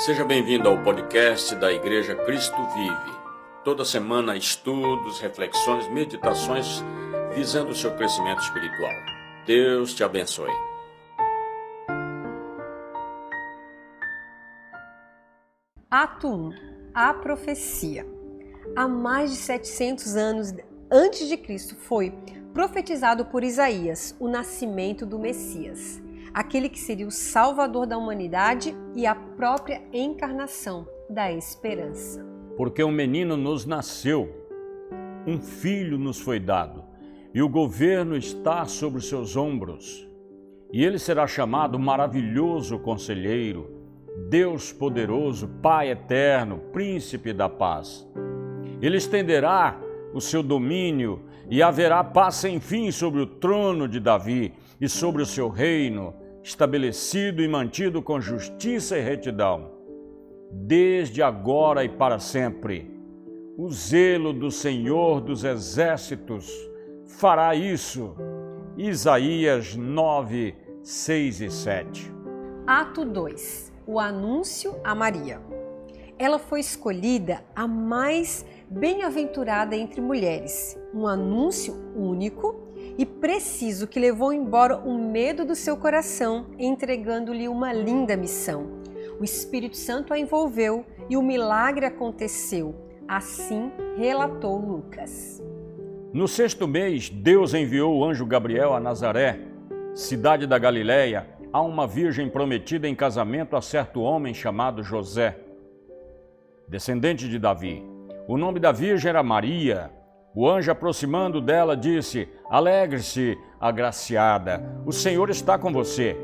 Seja bem-vindo ao podcast da Igreja Cristo Vive. Toda semana, estudos, reflexões, meditações visando o seu crescimento espiritual. Deus te abençoe. Ato 1 A profecia. Há mais de 700 anos antes de Cristo foi profetizado por Isaías o nascimento do Messias aquele que seria o salvador da humanidade e a própria encarnação da esperança. Porque um menino nos nasceu, um filho nos foi dado, e o governo está sobre seus ombros. E ele será chamado Maravilhoso Conselheiro, Deus Poderoso, Pai Eterno, Príncipe da Paz. Ele estenderá o seu domínio e haverá paz sem fim sobre o trono de Davi e sobre o seu reino, estabelecido e mantido com justiça e retidão, desde agora e para sempre. O zelo do Senhor dos Exércitos fará isso. Isaías 9, 6 e 7. Ato 2 O anúncio a Maria. Ela foi escolhida a mais bem-aventurada entre mulheres, um anúncio único e preciso que levou embora o medo do seu coração, entregando-lhe uma linda missão. O Espírito Santo a envolveu e o milagre aconteceu. Assim relatou Lucas. No sexto mês, Deus enviou o anjo Gabriel a Nazaré, cidade da Galiléia, a uma virgem prometida em casamento a certo homem chamado José, descendente de Davi. O nome da virgem era Maria. O anjo, aproximando dela, disse: Alegre-se, agraciada, o Senhor está com você.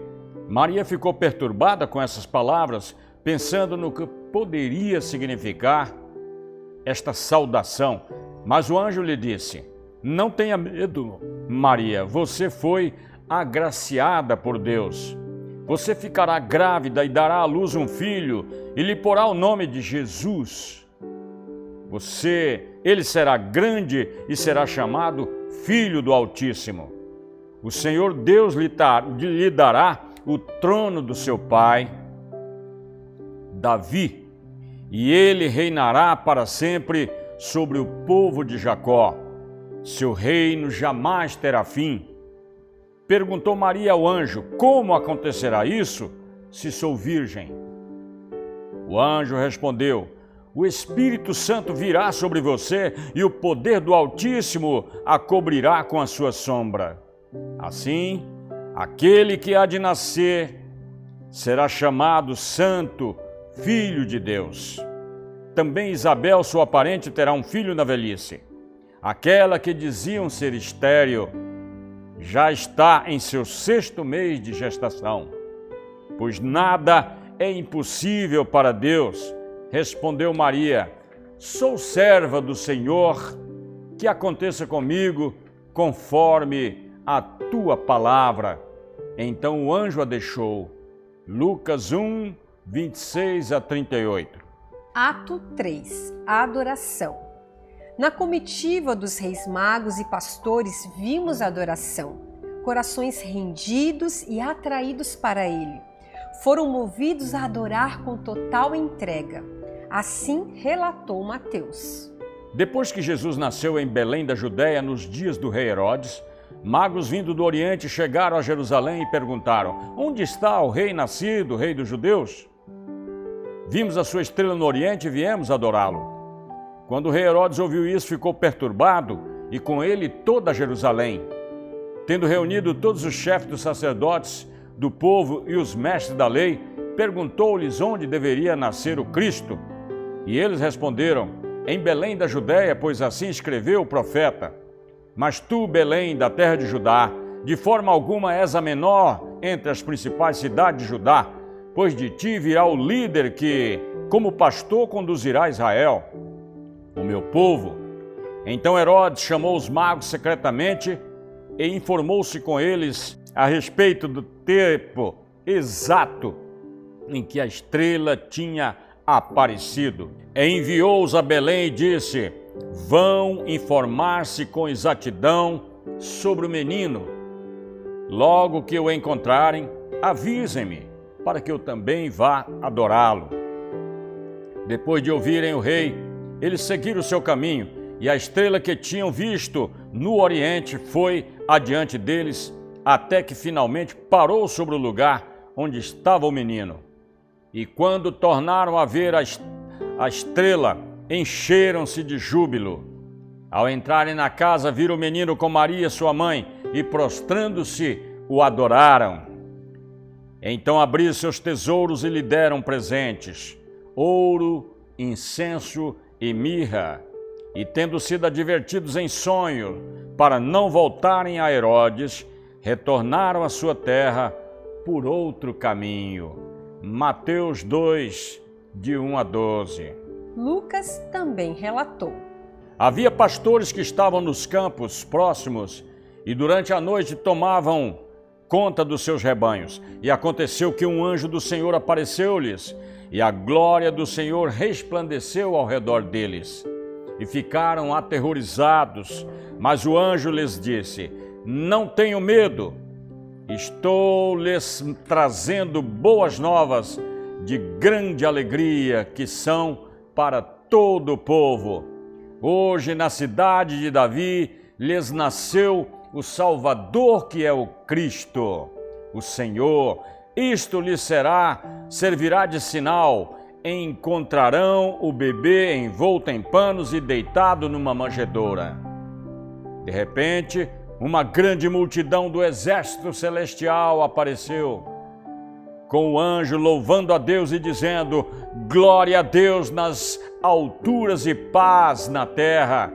Maria ficou perturbada com essas palavras, pensando no que poderia significar esta saudação. Mas o anjo lhe disse: Não tenha medo, Maria, você foi agraciada por Deus. Você ficará grávida e dará à luz um filho e lhe porá o nome de Jesus. Você, ele será grande e será chamado Filho do Altíssimo. O Senhor Deus lhe, dará o trono do seu pai, Davi, e ele reinará para sempre sobre o povo de Jacó. Seu reino jamais terá fim. Perguntou Maria ao anjo: Como acontecerá isso se sou virgem? O anjo respondeu: o Espírito Santo virá sobre você e o poder do Altíssimo a cobrirá com a sua sombra. Assim, aquele que há de nascer será chamado Santo, Filho de Deus. Também Isabel, sua parente, terá um filho na velhice. Aquela que diziam ser estéril já está em seu sexto mês de gestação, pois nada é impossível para Deus Respondeu Maria: Sou serva do Senhor, que aconteça comigo conforme a tua palavra. Então o anjo a deixou. Lucas 1, 26 a 38. Ato 3 Adoração. Na comitiva dos reis magos e pastores vimos a adoração, corações rendidos e atraídos para ele. Foram movidos a adorar com total entrega. Assim relatou Mateus. Depois que Jesus nasceu em Belém da Judéia nos dias do rei Herodes, magos vindo do Oriente chegaram a Jerusalém e perguntaram: Onde está o rei nascido, rei dos judeus? Vimos a sua estrela no Oriente e viemos adorá-lo. Quando o rei Herodes ouviu isso, ficou perturbado e com ele toda Jerusalém. Tendo reunido todos os chefes dos sacerdotes, do povo e os mestres da lei, perguntou-lhes onde deveria nascer o Cristo. E eles responderam: Em Belém da Judéia, pois assim escreveu o profeta. Mas tu, Belém, da terra de Judá, de forma alguma és a menor entre as principais cidades de Judá, pois de ti virá o líder que, como pastor, conduzirá Israel, o meu povo. Então Herodes chamou os magos secretamente e informou-se com eles a respeito do tempo exato em que a estrela tinha aparecido. Enviou-os a Belém e disse: Vão informar-se com exatidão sobre o menino. Logo que o encontrarem, avisem-me, para que eu também vá adorá-lo. Depois de ouvirem o rei, eles seguiram o seu caminho, e a estrela que tinham visto no oriente foi adiante deles, até que finalmente parou sobre o lugar onde estava o menino. E quando tornaram a ver a, estrela, encheram-se de júbilo. Ao entrarem na casa, viram o menino com Maria, sua mãe, e prostrando-se, o adoraram. Então abriram seus tesouros e lhe deram presentes: ouro, incenso e mirra. E tendo sido advertidos em sonho para não voltarem a Herodes, retornaram à sua terra por outro caminho. Mateus 2, de 1 a 12. Lucas também relatou. Havia pastores que estavam nos campos próximos e durante a noite tomavam conta dos seus rebanhos. E aconteceu que um anjo do Senhor apareceu-lhes, e a glória do Senhor resplandeceu ao redor deles. E ficaram aterrorizados, mas o anjo lhes disse: Não tenham medo, estou lhes trazendo boas novas de grande alegria que são para todo o povo. Hoje, na cidade de Davi, lhes nasceu o Salvador que é o Cristo, o Senhor. Isto lhes será, servirá de sinal. Encontrarão o bebê envolto em panos e deitado numa manjedoura. De repente, uma grande multidão do exército celestial apareceu com o anjo louvando a Deus e dizendo: Glória a Deus nas alturas e paz na terra,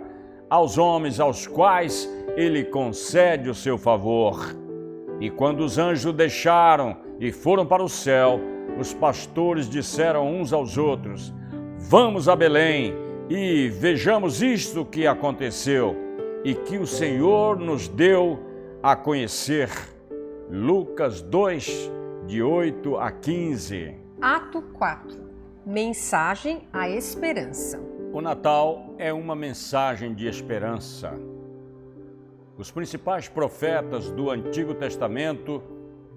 aos homens aos quais ele concede o seu favor. E quando os anjos deixaram e foram para o céu, os pastores disseram uns aos outros: Vamos a Belém e vejamos isto que aconteceu e que o Senhor nos deu a conhecer. Lucas 2, de 8 a 15. Ato 4 Mensagem à Esperança. O Natal é uma mensagem de esperança. Os principais profetas do Antigo Testamento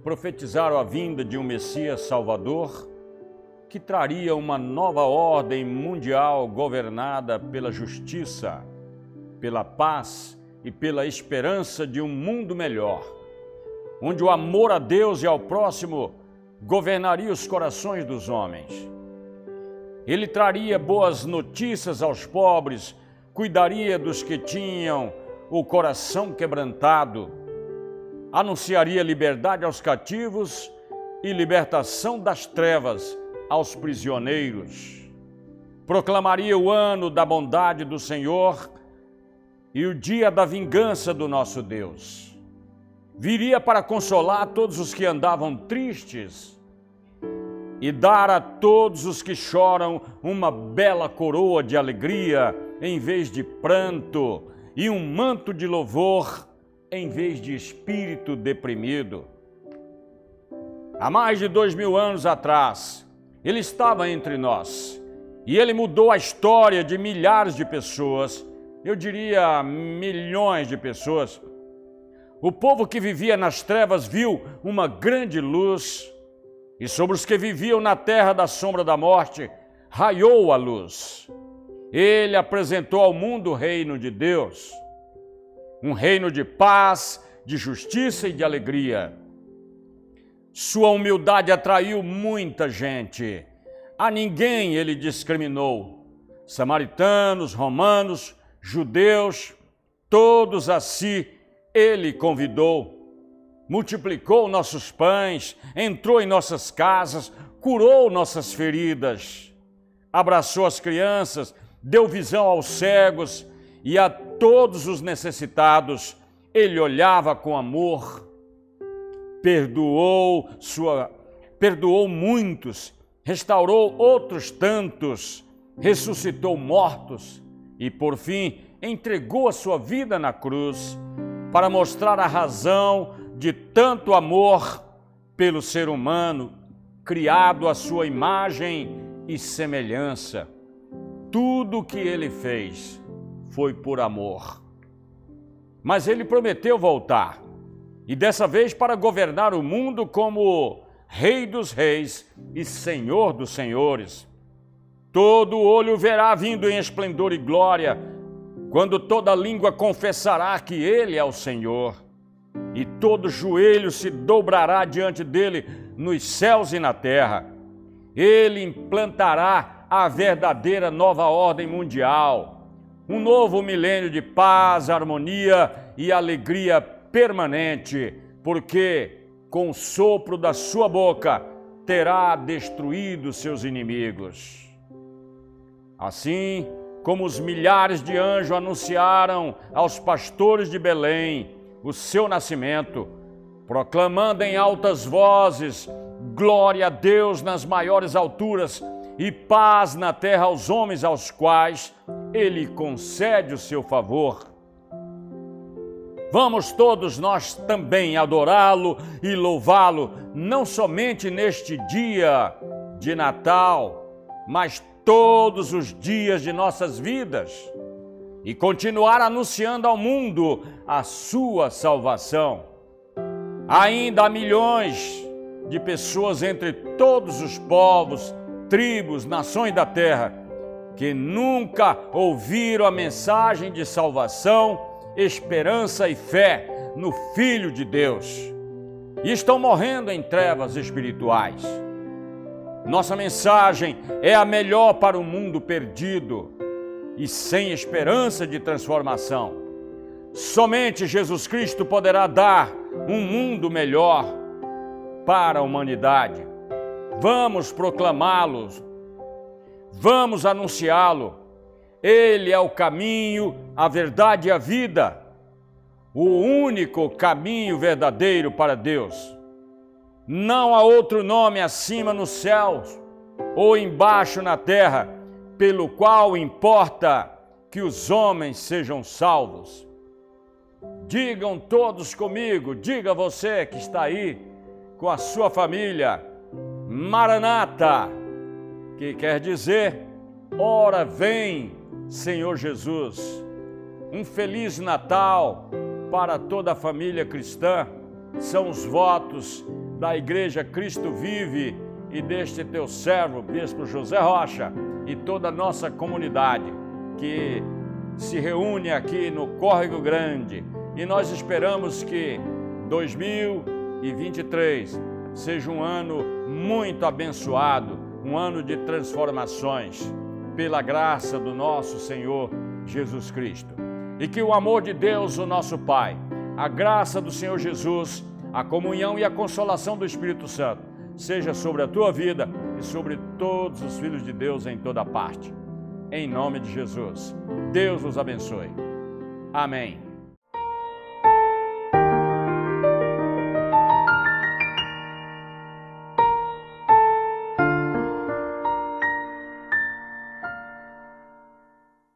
profetizaram a vinda de um Messias Salvador que traria uma nova ordem mundial governada pela justiça, pela paz e pela esperança de um mundo melhor onde o amor a Deus e ao próximo governaria os corações dos homens. Ele traria boas notícias aos pobres, cuidaria dos que tinham o coração quebrantado, anunciaria liberdade aos cativos e libertação das trevas aos prisioneiros. Proclamaria o ano da bondade do Senhor e o dia da vingança do nosso Deus viria para consolar todos os que andavam tristes e dar a todos os que choram uma bela coroa de alegria em vez de pranto e um manto de louvor em vez de espírito deprimido. Há mais de dois mil anos atrás, ele estava entre nós e ele mudou a história de milhares de pessoas, eu diria milhões de pessoas o povo que vivia nas trevas viu uma grande luz, e sobre os que viviam na terra da sombra da morte, raiou a luz. Ele apresentou ao mundo o reino de Deus, um reino de paz, de justiça e de alegria. Sua humildade atraiu muita gente. A ninguém ele discriminou. Samaritanos, romanos, judeus, todos a si ele convidou, multiplicou nossos pães, entrou em nossas casas, curou nossas feridas, abraçou as crianças, deu visão aos cegos e a todos os necessitados. Ele olhava com amor, perdoou sua perdoou muitos, restaurou outros tantos, ressuscitou mortos e por fim entregou a sua vida na cruz para mostrar a razão de tanto amor pelo ser humano, criado à sua imagem e semelhança. Tudo o que ele fez foi por amor. Mas ele prometeu voltar, e dessa vez para governar o mundo como Rei dos Reis e Senhor dos Senhores. Todo olho verá vindo em esplendor e glória, quando toda língua confessará que Ele é o Senhor, e todo joelho se dobrará diante dele nos céus e na terra. Ele implantará a verdadeira nova ordem mundial, um novo milênio de paz, harmonia e alegria permanente, porque com o sopro da sua boca terá destruído seus inimigos. Assim como os milhares de anjos anunciaram aos pastores de Belém o seu nascimento, proclamando em altas vozes glória a Deus nas maiores alturas e paz na terra aos homens aos quais ele concede o seu favor. Vamos todos nós também adorá-lo e louvá-lo, não somente neste dia de Natal, mas todos os dias de nossas vidas e continuar anunciando ao mundo a sua salvação. Ainda há milhões de pessoas entre todos os povos, tribos, nações da terra que nunca ouviram a mensagem de salvação esperança e fé no Filho de Deus e estão morrendo em trevas espirituais. Nossa mensagem é a melhor para o mundo perdido e sem esperança de transformação. Somente Jesus Cristo poderá dar um mundo melhor para a humanidade. Vamos proclamá-lo, vamos anunciá-lo ele é o caminho, a verdade e a vida, o único caminho verdadeiro para Deus. Não há outro nome acima nos céus ou embaixo na terra, pelo qual importa que os homens sejam salvos. Digam todos comigo, diga você que está aí com a sua família, Maranata, que quer dizer, ora vem Senhor Jesus. Um feliz Natal para toda a família cristã. São os votos da Igreja Cristo Vive e deste teu servo, Bispo José Rocha, e toda a nossa comunidade que se reúne aqui no Córrego Grande. E nós esperamos que 2023 seja um ano muito abençoado, um ano de transformações pela graça do nosso Senhor Jesus Cristo. E que o amor de Deus, o nosso Pai, a graça do Senhor Jesus, a comunhão e a consolação do Espírito Santo seja sobre a tua vida e sobre todos os filhos de Deus em toda parte. Em nome de Jesus. Deus os abençoe. Amém.